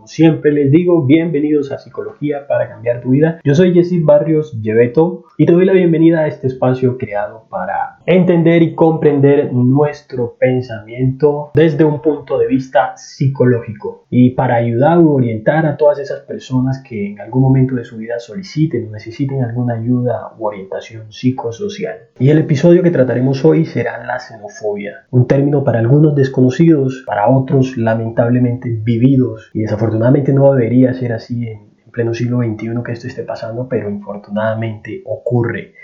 Como siempre les digo, bienvenidos a Psicología para cambiar tu vida. Yo soy Jesse Barrios Lleveto y te doy la bienvenida a este espacio creado para entender y comprender nuestro pensamiento desde un punto de vista psicológico y para ayudar o orientar a todas esas personas que en algún momento de su vida soliciten o necesiten alguna ayuda u orientación psicosocial. Y el episodio que trataremos hoy será la xenofobia, un término para algunos desconocidos, para otros lamentablemente vividos y desafortunadamente no debería ser así en pleno siglo XXI que esto esté pasando, pero infortunadamente ocurre.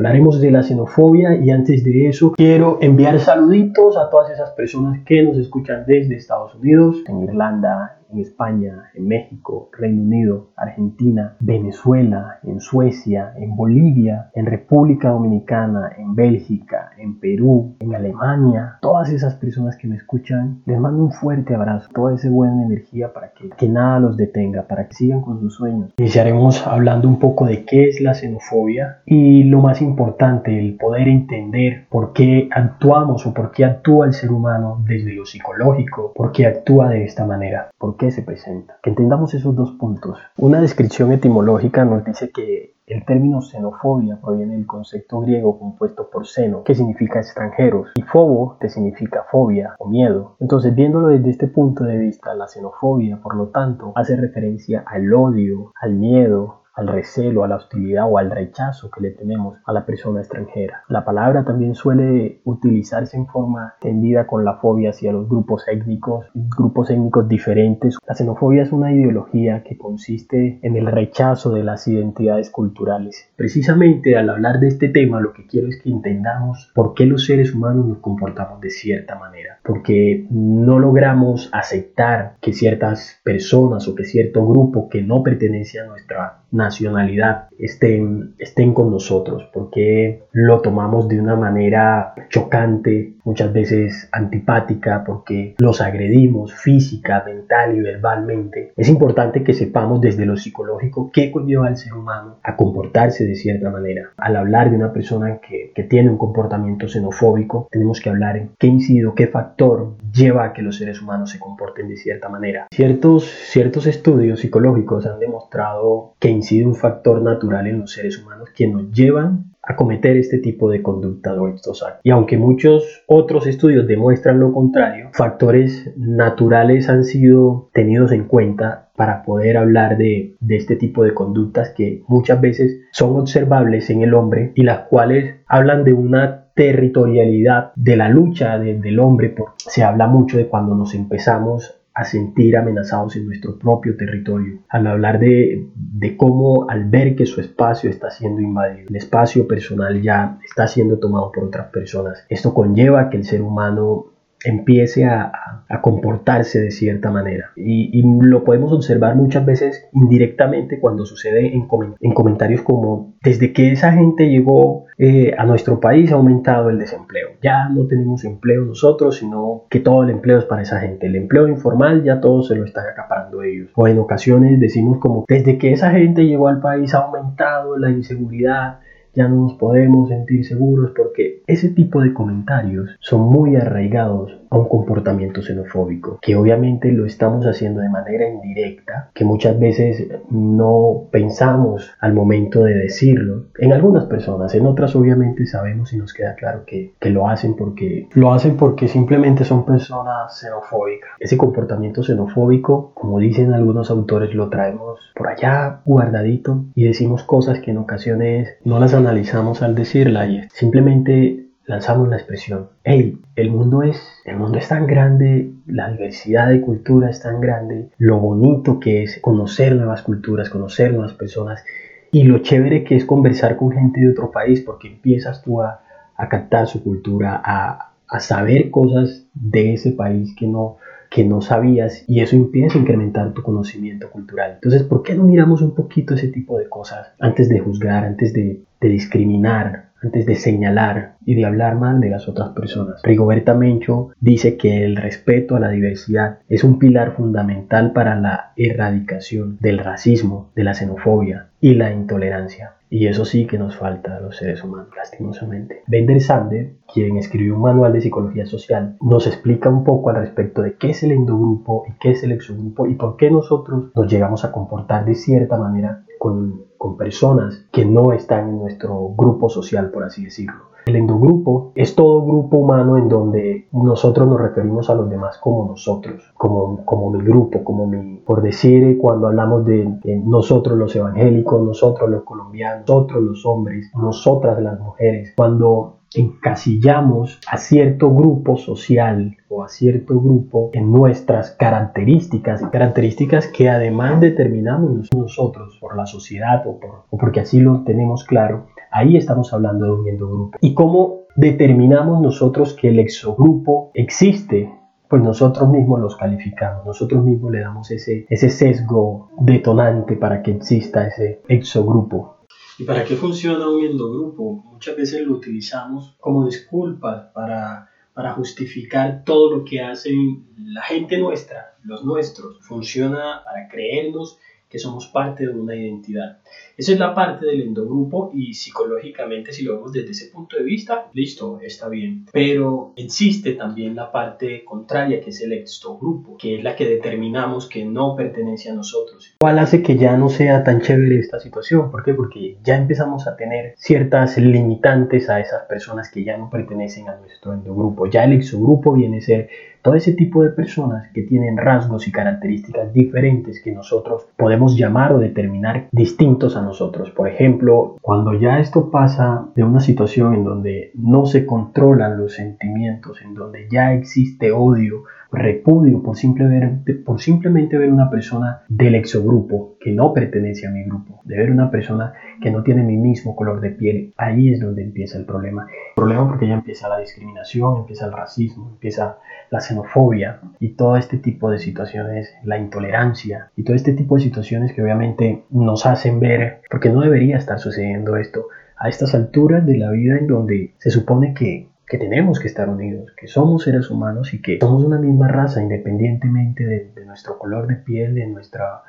Hablaremos de la xenofobia y antes de eso quiero enviar saluditos a todas esas personas que nos escuchan desde Estados Unidos, en Irlanda, en España, en México, Reino Unido, Argentina, Venezuela, en Suecia, en Bolivia, en República Dominicana, en Bélgica, en Perú, en Alemania, todas esas personas que me escuchan, les mando un fuerte abrazo, toda esa buena energía para que, que nada los detenga, para que sigan con sus sueños. Iniciaremos hablando un poco de qué es la xenofobia y lo más importante, el poder entender por qué actuamos o por qué actúa el ser humano desde lo psicológico, por qué actúa de esta manera, por qué se presenta. Que entendamos esos dos puntos. Una descripción etimológica nos dice que el término xenofobia proviene del concepto griego compuesto por seno, que significa extranjeros, y fobo, que significa fobia o miedo. Entonces, viéndolo desde este punto de vista, la xenofobia, por lo tanto, hace referencia al odio, al miedo, al recelo, a la hostilidad o al rechazo que le tenemos a la persona extranjera. La palabra también suele utilizarse en forma tendida con la fobia hacia los grupos étnicos, grupos étnicos diferentes. La xenofobia es una ideología que consiste en el rechazo de las identidades culturales. Precisamente al hablar de este tema lo que quiero es que entendamos por qué los seres humanos nos comportamos de cierta manera. Porque no logramos aceptar que ciertas personas o que cierto grupo que no pertenece a nuestra nacionalidad estén, estén con nosotros, porque lo tomamos de una manera chocante, muchas veces antipática, porque los agredimos física, mental y verbalmente. Es importante que sepamos desde lo psicológico qué conlleva al ser humano a comportarse de cierta manera. Al hablar de una persona que, que tiene un comportamiento xenofóbico, tenemos que hablar en qué incide, qué factor lleva a que los seres humanos se comporten de cierta manera. Ciertos, ciertos estudios psicológicos han demostrado que incide un factor natural en los seres humanos que nos llevan a cometer este tipo de conducta o estos actos. Y aunque muchos otros estudios demuestran lo contrario, factores naturales han sido tenidos en cuenta para poder hablar de, de, este tipo de conductas que muchas veces son observables en el hombre y las cuales hablan de una territorialidad de la lucha del hombre. Por, se habla mucho de cuando nos empezamos a sentir amenazados en nuestro propio territorio, al hablar de, cómo al ver que su espacio está siendo invadido, el espacio personal ya está siendo tomado por otras personas. Esto conlleva que el ser humano empiece a, a, comportarse de cierta manera. Y, y, lo podemos observar muchas veces indirectamente cuando sucede en, en comentarios como desde que esa gente llegó eh, a nuestro país ha aumentado el desempleo. Ya no tenemos empleo nosotros, sino que todo el empleo es para esa gente. El empleo informal ya todo se lo están acaparando ellos. O en ocasiones decimos como desde que esa gente llegó al país ha aumentado la inseguridad ya no nos podemos sentir seguros porque ese tipo de comentarios son muy arraigados a un comportamiento xenofóbico, que obviamente lo estamos haciendo de manera indirecta, que muchas veces no pensamos al momento de decirlo. En algunas personas, en otras obviamente sabemos y nos queda claro que, que lo hacen porque lo hacen porque simplemente son personas xenofóbicas. Ese comportamiento xenofóbico, como dicen algunos autores, lo traemos por allá guardadito y decimos cosas que en ocasiones no las analizamos al decirla y simplemente lanzamos la expresión, hey, el mundo es, el mundo es tan grande, la diversidad de cultura es tan grande, lo bonito que es conocer nuevas culturas, conocer nuevas personas y lo chévere que es conversar con gente de otro país porque empiezas tú a, a captar su cultura, a, a saber cosas de ese país que no, que no sabías y eso empieza a incrementar tu conocimiento cultural. Entonces, ¿por qué no miramos un poquito ese tipo de cosas antes de juzgar, antes de, de discriminar antes de señalar y de hablar mal de las otras personas. Rigoberta Mencho dice que el respeto a la diversidad es un pilar fundamental para la erradicación del racismo, de la xenofobia y la intolerancia. Y eso sí que nos falta a los seres humanos, lastimosamente. Bender Sander, quien escribió un manual de psicología social, nos explica un poco al respecto de qué es el endogrupo y qué es el exogrupo y por qué nosotros nos llegamos a comportar de cierta manera con, con personas que no están en nuestro grupo social, por así decirlo. El endogrupo es todo grupo humano en donde nosotros nos referimos a los demás como nosotros, como, como mi grupo, como mi, por decir, cuando hablamos de, nosotros los evangélicos, nosotros los colombianos, nosotros los hombres, nosotras las mujeres, cuando encasillamos a cierto grupo social o a cierto grupo en nuestras características, características que además determinamos nosotros por la sociedad o, por, o porque así lo tenemos claro, Ahí estamos hablando de un endogrupo. ¿Y cómo determinamos nosotros que el exogrupo existe? Pues nosotros mismos los calificamos, nosotros mismos le damos ese, sesgo detonante para que exista ese exogrupo. ¿Y para qué funciona un endogrupo? Muchas veces lo utilizamos como disculpas para, para justificar todo lo que hace la gente nuestra, los nuestros. Funciona para creernos que somos parte de una identidad. Esa es la parte del endogrupo y psicológicamente si lo vemos desde ese punto de vista, listo, está bien. Pero existe también la parte contraria que es el exogrupo, que es la que determinamos que no pertenece a nosotros. ¿Cuál hace que ya no sea tan chévere esta situación? ¿Por qué? Porque ya empezamos a tener ciertas limitantes a esas personas que ya no pertenecen a nuestro endogrupo. Ya el exogrupo viene a ser todo ese tipo de personas que tienen rasgos y características diferentes que nosotros podemos llamar o determinar distintos a nosotros. Por ejemplo, cuando ya esto pasa de una situación en donde no se controlan los sentimientos, en donde ya existe odio, repudio por, simple ver, por simplemente ver una persona del exogrupo que no pertenece a mi grupo, de ver una persona que no tiene mi mismo color de piel, ahí es donde empieza el problema. El problema porque ya empieza la discriminación, empieza el racismo, empieza la xenofobia y todo este tipo de situaciones, la intolerancia y todo este tipo de situaciones que obviamente nos hacen ver, porque no debería estar sucediendo esto a estas alturas de la vida en donde se supone que que tenemos que estar unidos, que somos seres humanos y que somos una misma raza independientemente de, nuestro color de piel, de, nuestra,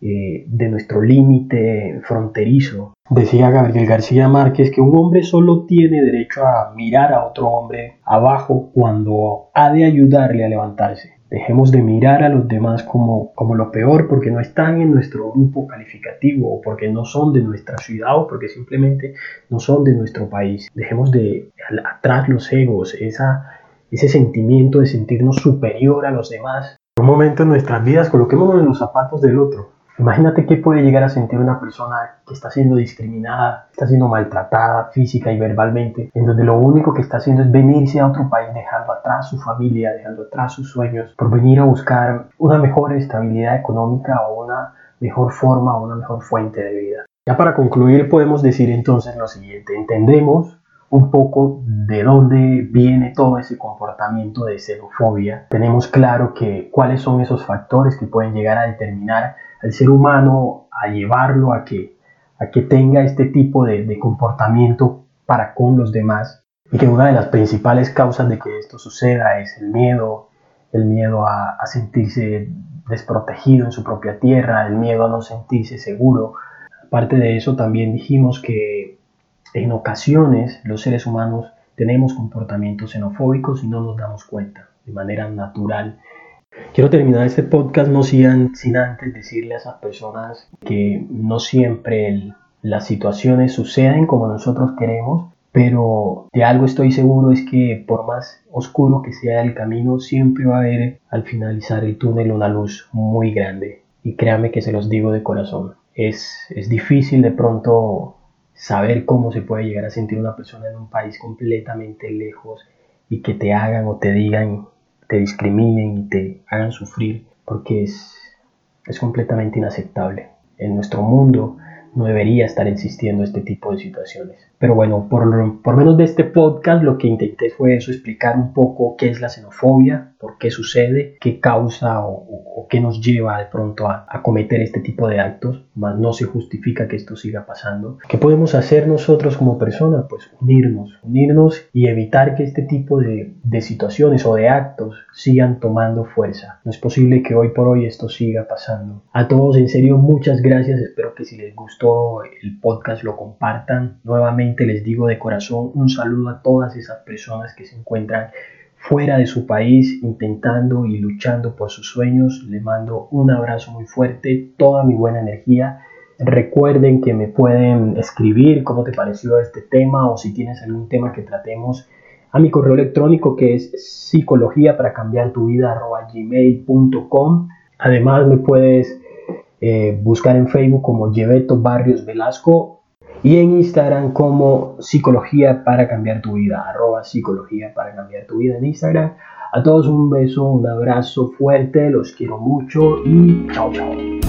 eh, de nuestro límite fronterizo. Decía Gabriel García Márquez que un hombre solo tiene derecho a mirar a otro hombre abajo cuando ha de ayudarle a levantarse. Dejemos de mirar a los demás como, como lo peor porque no están en nuestro grupo calificativo o porque no son de nuestra ciudad o porque simplemente no son de nuestro país. Dejemos de atrás los egos, esa, ese sentimiento de sentirnos superior a los demás. Por un momento en nuestras vidas coloquémonos en los zapatos del otro Imagínate qué puede llegar a sentir una persona que está siendo discriminada, está siendo maltratada física y verbalmente, en donde lo único que está haciendo es venirse a otro país dejando atrás su familia, dejando atrás sus sueños, por venir a buscar una mejor estabilidad económica o una mejor forma o una mejor fuente de vida. Ya para concluir podemos decir entonces lo siguiente, entendemos un poco de dónde viene todo ese comportamiento de xenofobia. Tenemos claro que cuáles son esos factores que pueden llegar a determinar al ser humano a llevarlo a que, a que tenga este tipo de, comportamiento para con los demás y que una de las principales causas de que esto suceda es el miedo, el miedo a, a, sentirse desprotegido en su propia tierra, el miedo a no sentirse seguro. Aparte de eso, también dijimos que en ocasiones los seres humanos tenemos comportamientos xenofóbicos y no nos damos cuenta de manera natural Quiero terminar este podcast no sin, antes decirle a esas personas que no siempre las situaciones suceden como nosotros queremos, pero de algo estoy seguro es que por más oscuro que sea el camino, siempre va a haber al finalizar el túnel una luz muy grande. Y créanme que se los digo de corazón. Es, es difícil de pronto saber cómo se puede llegar a sentir una persona en un país completamente lejos y que te hagan o te digan te discriminen y te hagan sufrir, porque es, es completamente inaceptable. En nuestro mundo no debería estar existiendo este tipo de situaciones. Pero bueno, por, por menos de este podcast lo que intenté fue eso, explicar un poco qué es la xenofobia, por qué sucede, qué causa o, qué nos lleva de pronto a, a, cometer este tipo de actos, más no se justifica que esto siga pasando. ¿Qué podemos hacer nosotros como personas? Pues unirnos, unirnos y evitar que este tipo de, de situaciones o de actos sigan tomando fuerza. No es posible que hoy por hoy esto siga pasando. A todos, en serio, muchas gracias. Espero que si les gustó el podcast lo compartan. Nuevamente les digo de corazón un saludo a todas esas personas que se encuentran fuera de su país intentando y luchando por sus sueños. Les mando un abrazo muy fuerte, toda mi buena energía. Recuerden que me pueden escribir cómo te pareció este tema o si tienes algún tema que tratemos a mi correo electrónico que es psicología para cambiar tu vida gmail.com. Además me puedes eh, buscar en Facebook como Lleveto Barrios Velasco y en Instagram como Psicología para cambiar tu vida, arroba Psicología para cambiar tu vida en Instagram. A todos un beso, un abrazo fuerte, los quiero mucho y chao chao.